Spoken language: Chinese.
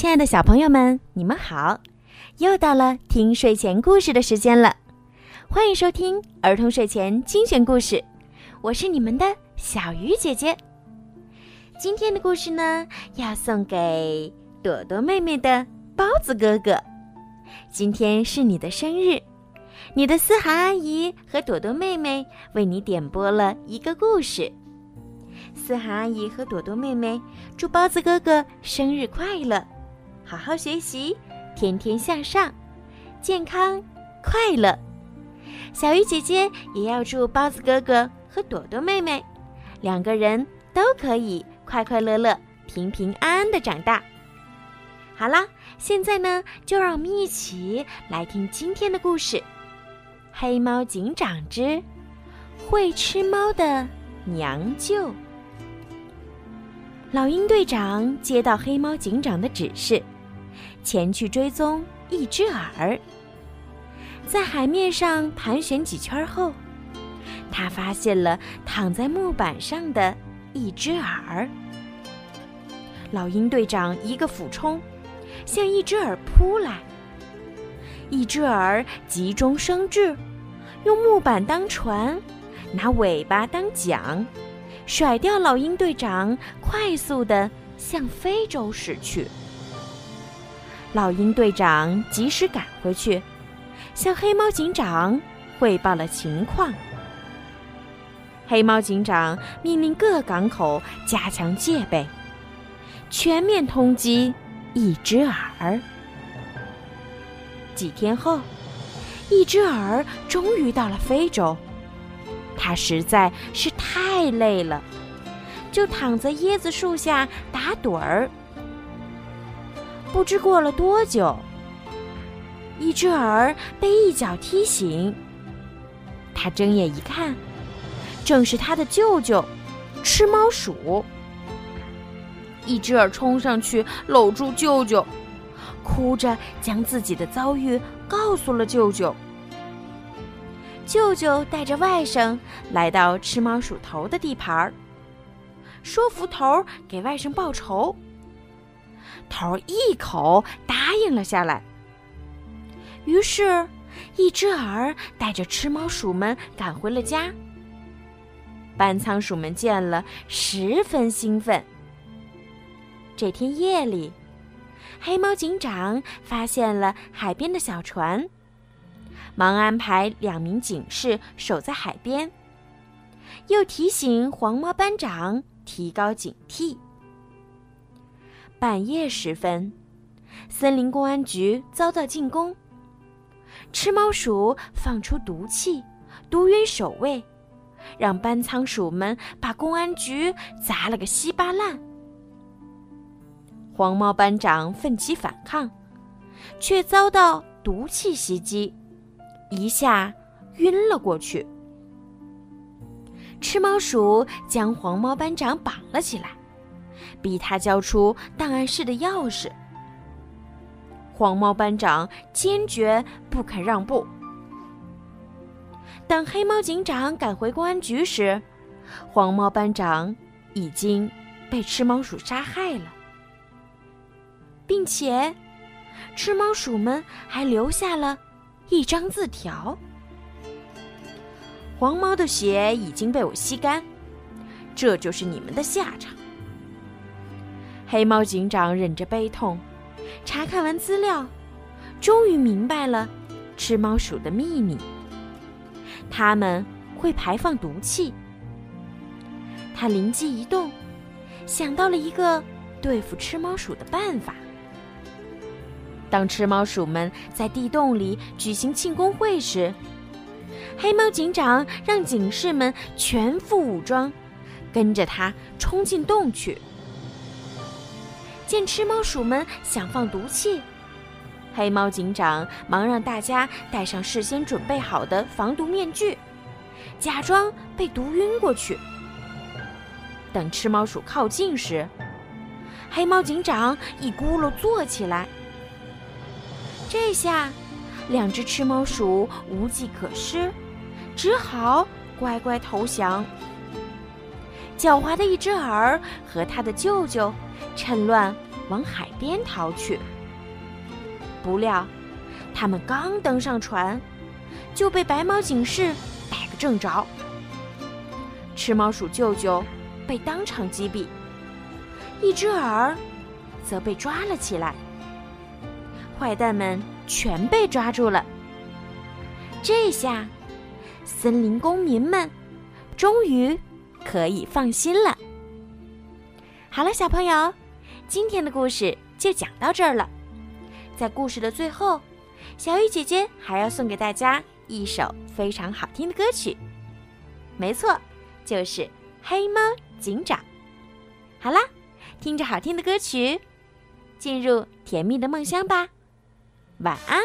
亲爱的小朋友们，你们好！又到了听睡前故事的时间了，欢迎收听儿童睡前精选故事，我是你们的小鱼姐姐。今天的故事呢，要送给朵朵妹妹的包子哥哥。今天是你的生日，你的思涵阿姨和朵朵妹妹为你点播了一个故事。思涵阿姨和朵朵妹妹祝包子哥哥生日快乐，好好学习，天天向上，健康快乐。小鱼姐姐也要祝包子哥哥和朵朵妹妹两个人都可以快快乐乐、平平安安的长大。好啦，现在呢，就让我们一起来听今天的故事《黑猫警长之会吃猫的娘舅》。老鹰队长接到黑猫警长的指示，前去追踪一只耳。在海面上盘旋几圈后，他发现了躺在木板上的一只耳。老鹰队长一个俯冲，向一只耳扑来。一只耳急中生智，用木板当船，拿尾巴当桨。甩掉老鹰队长，快速地向非洲驶去。老鹰队长及时赶回去，向黑猫警长汇报了情况。黑猫警长命令各港口加强戒备，全面通缉一只耳。几天后，一只耳终于到了非洲。他实在是太累了，就躺在椰子树下打盹儿。不知过了多久，一只耳被一脚踢醒。他睁眼一看，正是他的舅舅——吃猫鼠。一只耳冲上去搂住舅舅，哭着将自己的遭遇告诉了舅舅。舅舅带着外甥来到吃猫鼠头的地盘儿，说服头给外甥报仇。头一口答应了下来。于是，一只耳带着吃猫鼠们赶回了家。班仓鼠们见了，十分兴奋。这天夜里，黑猫警长发现了海边的小船。忙安排两名警士守在海边，又提醒黄猫班长提高警惕。半夜时分，森林公安局遭到进攻，吃猫鼠放出毒气，毒晕守卫，让班仓鼠们把公安局砸了个稀巴烂。黄猫班长奋起反抗，却遭到毒气袭击。一下晕了过去。吃猫鼠将黄猫班长绑了起来，逼他交出档案室的钥匙。黄猫班长坚决不肯让步。等黑猫警长赶回公安局时，黄猫班长已经被吃猫鼠杀害了，并且吃猫鼠们还留下了。一张字条：“黄猫的血已经被我吸干，这就是你们的下场。”黑猫警长忍着悲痛，查看完资料，终于明白了吃猫鼠的秘密。他们会排放毒气。他灵机一动，想到了一个对付吃猫鼠的办法。当吃猫鼠们在地洞里举行庆功会时，黑猫警长让警士们全副武装，跟着他冲进洞去。见吃猫鼠们想放毒气，黑猫警长忙让大家戴上事先准备好的防毒面具，假装被毒晕过去。等吃猫鼠靠近时，黑猫警长一咕噜坐起来。这下，两只吃猫鼠无计可施，只好乖乖投降。狡猾的一只耳和他的舅舅趁乱往海边逃去。不料，他们刚登上船，就被白毛警士逮个正着。吃猫鼠舅舅被当场击毙，一只耳则被抓了起来。坏蛋们全被抓住了。这下，森林公民们终于可以放心了。好了，小朋友，今天的故事就讲到这儿了。在故事的最后，小雨姐姐还要送给大家一首非常好听的歌曲。没错，就是《黑猫警长》。好啦，听着好听的歌曲，进入甜蜜的梦乡吧。晚安。